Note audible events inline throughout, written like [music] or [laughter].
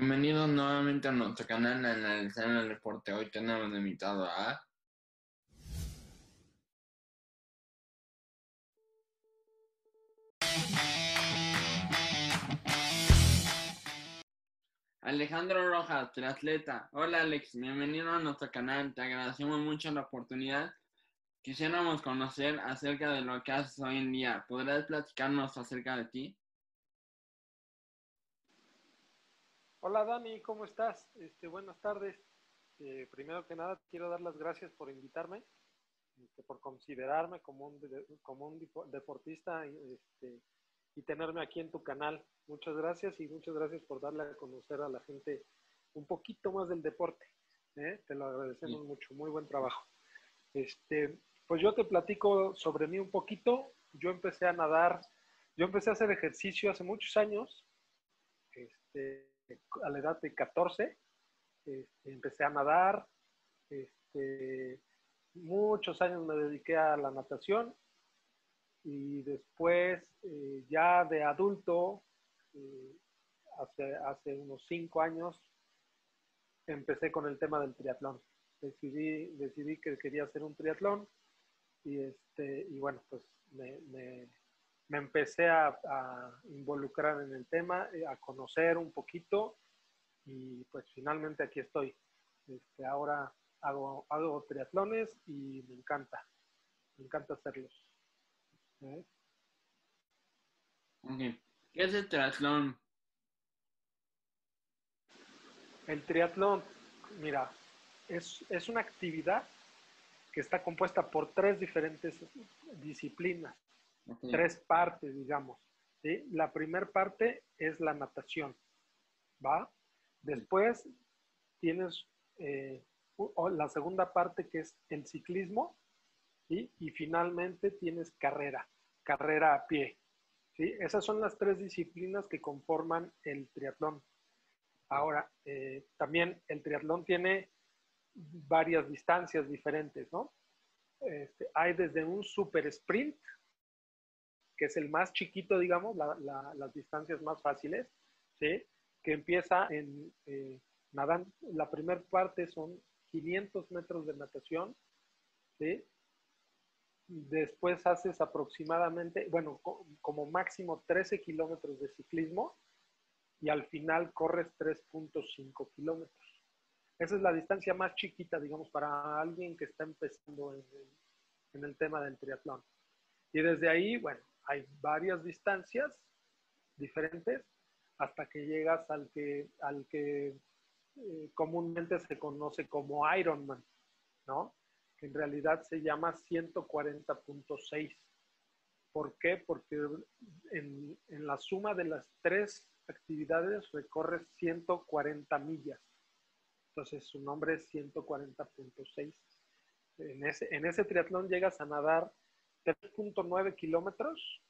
Bienvenidos nuevamente a nuestro canal Analizar el Deporte. Hoy tenemos invitado a Alejandro Rojas, triatleta. Hola Alex, bienvenido a nuestro canal. Te agradecemos mucho la oportunidad. Quisiéramos conocer acerca de lo que haces hoy en día. ¿Podrías platicarnos acerca de ti? Hola Dani, ¿cómo estás? Este, buenas tardes. Eh, primero que nada, quiero dar las gracias por invitarme, este, por considerarme como un, como un deportista este, y tenerme aquí en tu canal. Muchas gracias y muchas gracias por darle a conocer a la gente un poquito más del deporte. ¿eh? Te lo agradecemos mucho, muy buen trabajo. Este, pues yo te platico sobre mí un poquito. Yo empecé a nadar, yo empecé a hacer ejercicio hace muchos años. Este, a la edad de 14, este, empecé a nadar, este, muchos años me dediqué a la natación y después eh, ya de adulto, eh, hace, hace unos cinco años, empecé con el tema del triatlón. Decidí, decidí que quería hacer un triatlón y, este, y bueno, pues me, me empecé a, involucrar en el tema, eh, a conocer un poquito y pues finalmente aquí estoy. Este, ahora hago, hago triatlones y me encanta, me encanta hacerlos. ¿Eh? ¿Qué es el triatlón? El triatlón, mira, es, es una actividad que está compuesta por tres diferentes disciplinas tres partes, digamos. La primera parte es la natación, ¿va? Después tienes eh, la segunda parte que es el ciclismo, Y finalmente tienes carrera, carrera a pie, ¿sí? Esas son las tres disciplinas que conforman el triatlón. Ahora, eh, también el triatlón tiene varias distancias diferentes, ¿no? Este, hay desde un super sprint, que es el más chiquito, digamos, las distancias más fáciles, ¿sí? que empieza en eh, nadando, la primera parte son 500 metros de natación, ¿sí? después haces aproximadamente, bueno, como máximo 13 kilómetros de ciclismo y al final corres 3.5 kilómetros. Esa es la distancia más chiquita, digamos, para alguien que está empezando en en el tema del triatlón. Y desde ahí, bueno, hay varias distancias diferentes hasta que llegas al que, al que eh, comúnmente se conoce como Ironman, ¿no? Que en realidad se llama 140.6. ¿Por qué? Porque en, en, la suma de las tres actividades recorres 140 millas. Entonces su nombre es 140.6. En ese, en ese triatlón llegas a nadar 3.9 kilómetros.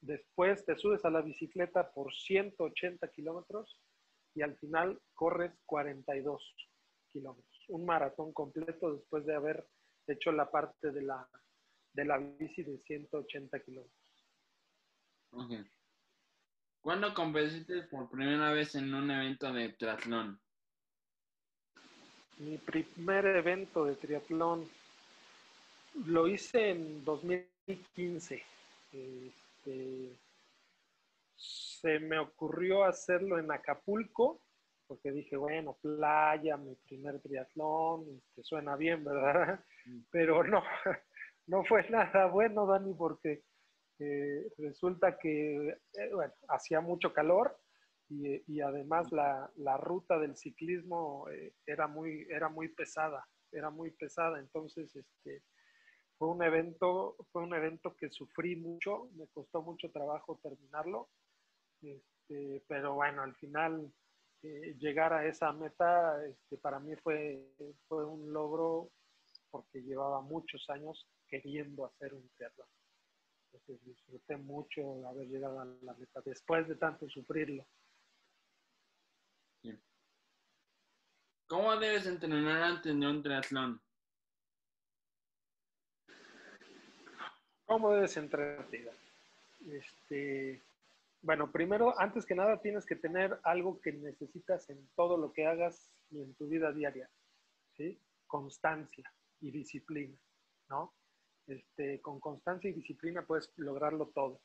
Después te subes a la bicicleta por 180 kilómetros y al final corres 42 kilómetros. Un maratón completo después de haber hecho la parte de la, de la bici de 180 kilómetros. ¿Cuándo competiste por primera vez en un evento de triatlón? Mi primer evento de triatlón lo hice en 2015. Este, se me ocurrió hacerlo en Acapulco, porque dije, bueno, playa, mi primer triatlón, este, suena bien, ¿verdad? Mm. Pero no, [laughs] no fue nada bueno, Dani, porque eh, resulta que, eh, bueno, hacía mucho calor y, además la, la, ruta del ciclismo eh, era, muy, era muy pesada, era muy pesada, entonces, este, fue un evento, fue un evento que sufrí mucho, me costó mucho trabajo terminarlo, este, pero bueno, al final eh, llegar a esa meta este, para mí fue, fue un logro porque llevaba muchos años queriendo hacer un triatlón. Entonces disfruté mucho haber llegado a la meta después de tanto sufrirlo. ¿Cómo debes entrenar antes de un triatlón? ¿Cómo debes entrenarte? Este, Bueno, primero, antes que nada, tienes que tener algo que necesitas en todo lo que hagas y en tu vida diaria, ¿sí? Constancia y disciplina, ¿no? Este, con constancia y disciplina puedes lograrlo todo.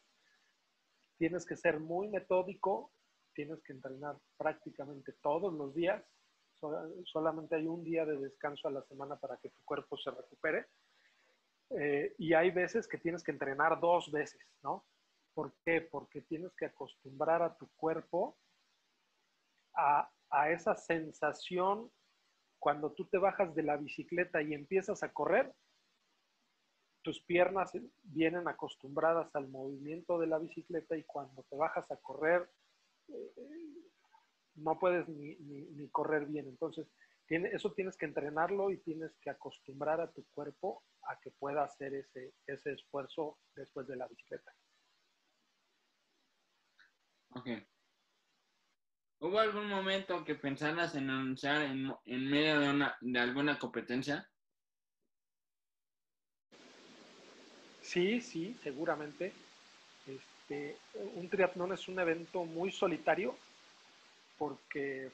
Tienes que ser muy metódico, tienes que entrenar prácticamente todos los días, solamente hay un día de descanso a la semana para que tu cuerpo se recupere. Eh, y hay veces que tienes que entrenar dos veces, ¿no? ¿Por qué? Porque tienes que acostumbrar a tu cuerpo a, a esa sensación cuando tú te bajas de la bicicleta y empiezas a correr, tus piernas vienen acostumbradas al movimiento de la bicicleta y cuando te bajas a correr, eh, no puedes ni, ni, correr bien. Entonces, tiene, eso tienes que entrenarlo y tienes que acostumbrar a tu cuerpo a que pueda hacer ese, ese esfuerzo después de la bicicleta. Ok. ¿Hubo algún momento que pensaras en anunciar en, en medio de, una, de alguna competencia? Sí, sí, seguramente. Este, un triatlón es un evento muy solitario porque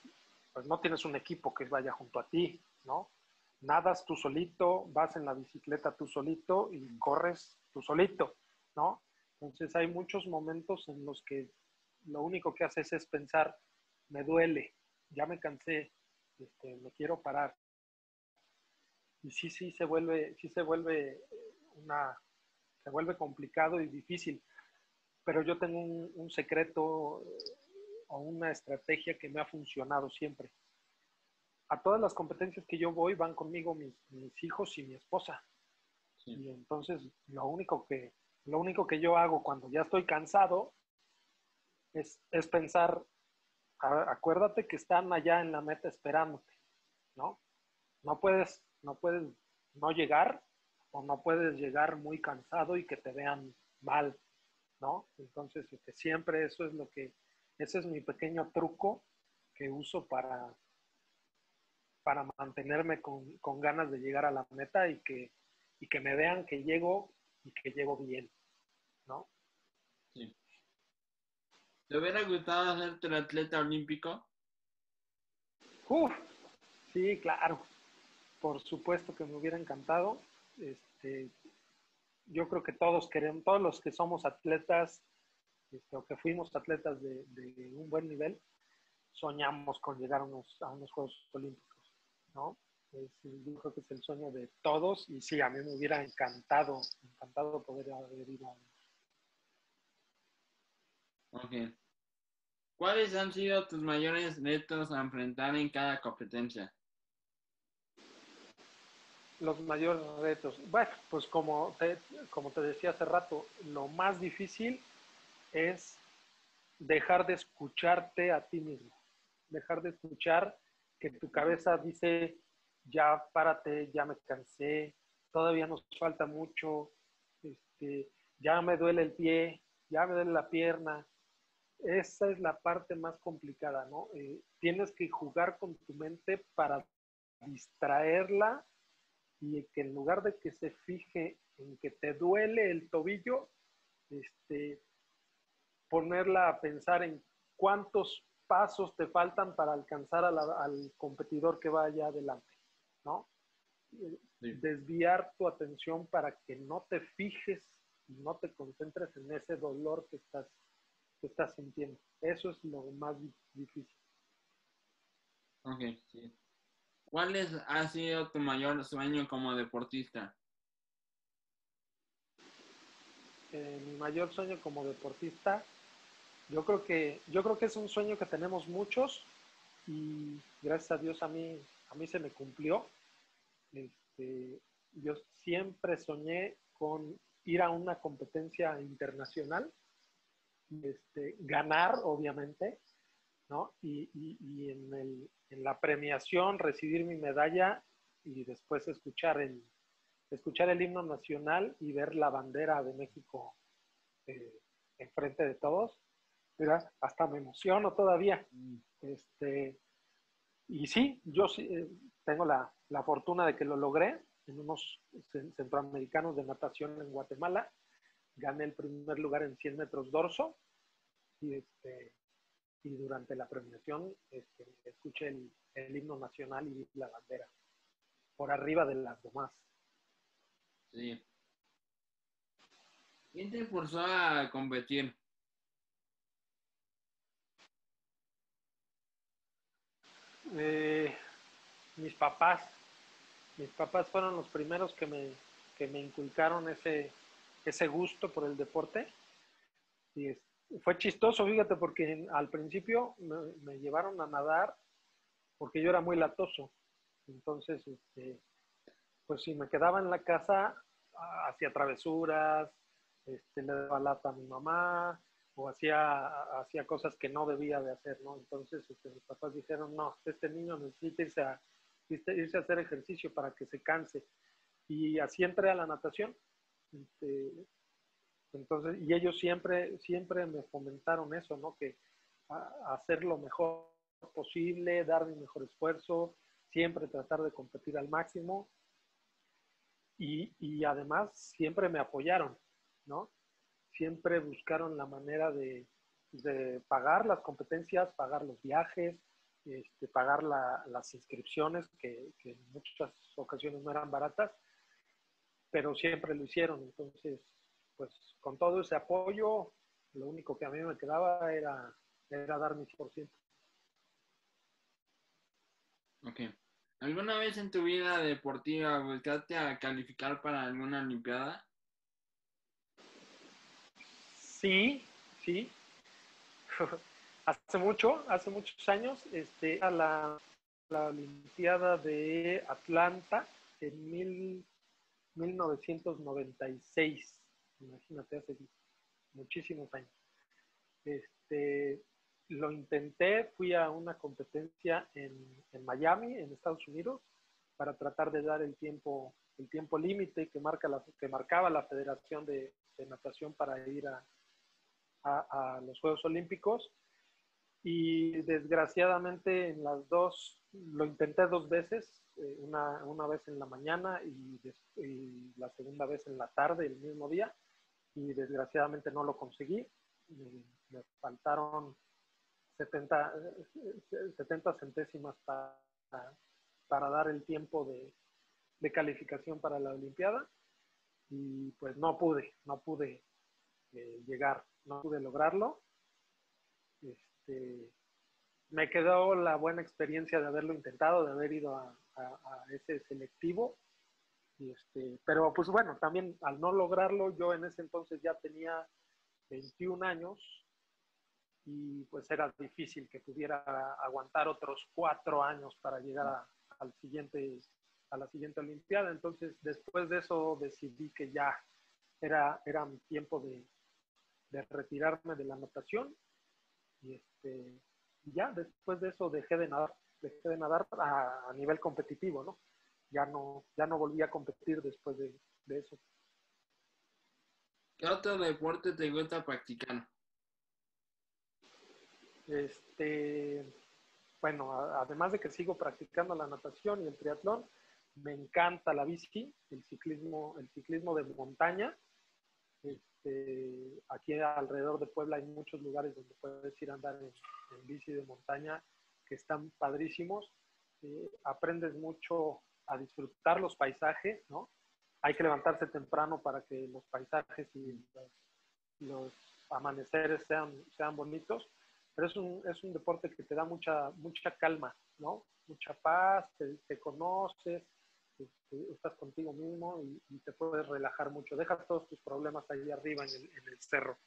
pues, no tienes un equipo que vaya junto a ti, ¿no? Nadas tú solito, vas en la bicicleta tú solito y corres tú solito, ¿no? Entonces hay muchos momentos en los que lo único que haces es pensar, me duele, ya me cansé, este, me quiero parar. Y sí, sí se vuelve, sí se vuelve una, se vuelve complicado y difícil. Pero yo tengo un, secreto eh, o una estrategia que me ha funcionado siempre. A todas las competencias que yo voy van conmigo mis, hijos y mi esposa. Y entonces lo único que lo único que yo hago cuando ya estoy cansado es, es pensar, acuérdate que están allá en la meta esperándote, ¿no? No puedes, no puedes no llegar o no puedes llegar muy cansado y que te vean mal, ¿no? Entonces, que siempre eso es lo que, ese es mi pequeño truco que uso para, para mantenerme con, con ganas de llegar a la meta y que, y que me vean que llego y que llego bien, ¿no? Sí. ¿Te hubiera gustado ser tu atleta olímpico? Uf, sí, claro. Por supuesto que me hubiera encantado. Este, yo creo que todos queremos, todos los que somos atletas, este, o que fuimos atletas de, un buen nivel, soñamos con llegar a unos, a unos Juegos Olímpicos, ¿no? yo creo que es el sueño de todos y sí, a mí me hubiera encantado, encantado poder haber ido a Ok. ¿Cuáles han sido tus mayores retos a enfrentar en cada competencia? Los mayores retos. Bueno, pues como te, como te decía hace rato, lo más difícil es dejar de escucharte a ti mismo. Dejar de escuchar que tu cabeza dice, ya párate, ya me cansé, todavía nos falta mucho, este, ya me duele el pie, ya me duele la pierna, esa es la parte más complicada, ¿no? Eh, tienes que jugar con tu mente para distraerla y que en lugar de que se fije en que te duele el tobillo, este, ponerla a pensar en cuántos pasos te faltan para alcanzar al competidor que va allá adelante, ¿no? Desviar tu atención para que no te fijes y no te concentres en ese dolor que estás que estás sintiendo. Eso es lo más difícil. Ok, sí. ¿Cuál es, ha sido tu mayor sueño como deportista? Eh, mi mayor sueño como deportista, yo creo que yo creo que es un sueño que tenemos muchos y gracias a Dios a mí a mí se me cumplió. Este, yo siempre soñé con ir a una competencia internacional este, ganar, obviamente, ¿no? Y, y, en, el, en, la premiación recibir mi medalla y después escuchar el, escuchar el himno nacional y ver la bandera de México eh, enfrente de todos. Mira, hasta me emociono todavía. Este, y sí, yo sí, eh, tengo la, la fortuna de que lo logré en unos centroamericanos de natación en Guatemala gané el primer lugar en 100 metros dorso y, este, y durante la premiación este, escuché el, el himno nacional y la bandera por arriba de las demás. Sí. ¿Quién te forzó a competir? Eh, mis papás. Mis papás fueron los primeros que me, que me inculcaron ese, ese gusto por el deporte. Y fue chistoso, fíjate, porque al principio me, llevaron a nadar porque yo era muy latoso. Entonces, este, pues si me quedaba en la casa, hacía travesuras, este, le daba lata a mi mamá, o hacía, hacía cosas que no debía de hacer, ¿no? Entonces este, mis papás dijeron, no, este niño necesita irse a, irse a hacer ejercicio para que se canse. Y así entré a la natación. Este, entonces, y ellos siempre, siempre me fomentaron eso, ¿no? Que hacer lo mejor posible, dar mi mejor esfuerzo, siempre tratar de competir al máximo. Y, y además siempre me apoyaron, ¿no? Siempre buscaron la manera de, pagar las competencias, pagar los viajes, este, pagar las inscripciones, que, en muchas ocasiones no eran baratas, pero siempre lo hicieron. Entonces, pues con todo ese apoyo, lo único que a mí me quedaba era, era dar mi 100%. Ok. ¿Alguna vez en tu vida deportiva buscaste a calificar para alguna Olimpiada? Sí, sí. [laughs] hace mucho, hace muchos años, este, a la, Olimpiada de Atlanta en mil, 1996. Imagínate, hace muchísimos años. Este, lo intenté, fui a una competencia en, Miami, en Estados Unidos, para tratar de dar el tiempo, el tiempo límite que marca la, que marcaba la Federación de Natación para ir a, a, los Juegos Olímpicos y desgraciadamente en las dos, lo intenté dos veces, eh, una, una, vez en la mañana y, la segunda vez en la tarde, el mismo día, y desgraciadamente no lo conseguí. Me, faltaron 70, 70 centésimas para, para dar el tiempo de, de calificación para la Olimpiada y pues no pude, no pude llegar no pude lograrlo. Este, me quedó la buena experiencia de haberlo intentado, de haber ido a, ese selectivo. este, pero pues bueno, también al no lograrlo, yo en ese entonces ya tenía 21 años y pues era difícil que pudiera aguantar otros cuatro años para llegar al siguiente, a la siguiente Olimpiada. Entonces, después de eso decidí que ya era, era mi tiempo de, de retirarme de la natación y este, ya después de eso dejé de nadar, dejé de nadar a, nivel competitivo, ¿no? Ya no, ya no volví a competir después de, eso. ¿Qué otro deporte te gusta practicar? Este, bueno, además de que sigo practicando la natación y el triatlón, me encanta la bici, el ciclismo, el ciclismo de montaña. Este, aquí alrededor de Puebla hay muchos lugares donde puedes ir a andar en, bici de montaña que están padrísimos. Eh, aprendes mucho a disfrutar los paisajes, ¿no? Hay que levantarse temprano para que los paisajes y los, amaneceres sean, sean bonitos, pero es un, es un, deporte que te da mucha, mucha calma, ¿no? Mucha paz, te, te conoces, este, estás contigo mismo y, te puedes relajar mucho. Dejas todos tus problemas ahí arriba en el, cerro.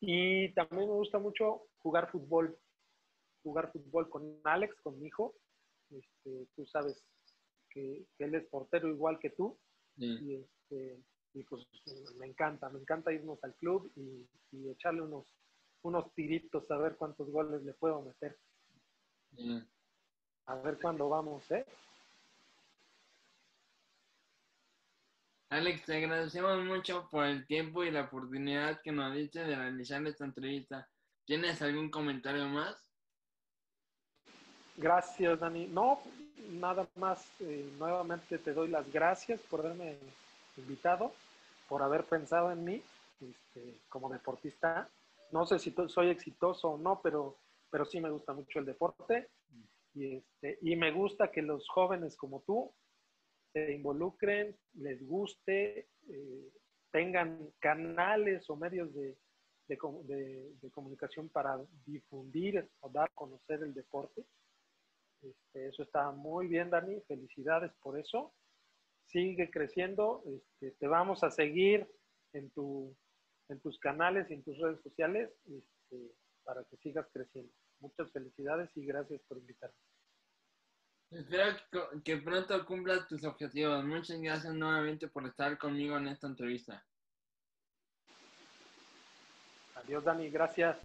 Y también me gusta mucho jugar fútbol. Jugar fútbol con Alex, con mi hijo. Este, tú sabes que, él es portero igual que tú. Y, este, y, pues me encanta, me encanta irnos al club y, echarle unos, unos tiritos a ver cuántos goles le puedo meter. A ver cuándo vamos, ¿eh? Alex, te agradecemos mucho por el tiempo y la oportunidad que nos diste de realizar esta entrevista. ¿Tienes algún comentario más? Gracias, Dani. No, nada más. Eh, nuevamente te doy las gracias por haberme invitado, por haber pensado en mí este, como deportista. no sé si soy exitoso o no, pero, pero sí me gusta mucho el deporte. Y, este, y me gusta que los jóvenes como tú se involucren, les guste, eh, tengan canales o medios de, de, comunicación para difundir o dar a conocer el deporte. Este, eso está muy bien, Dani. Felicidades por eso. Sigue creciendo. Este, te vamos a seguir en, tu, en tus canales y en tus redes sociales este, para que sigas creciendo. Muchas felicidades y gracias por invitarme. Espero que pronto cumplas tus objetivos. Muchas gracias nuevamente por estar conmigo en esta entrevista. Adiós, Dani. Gracias.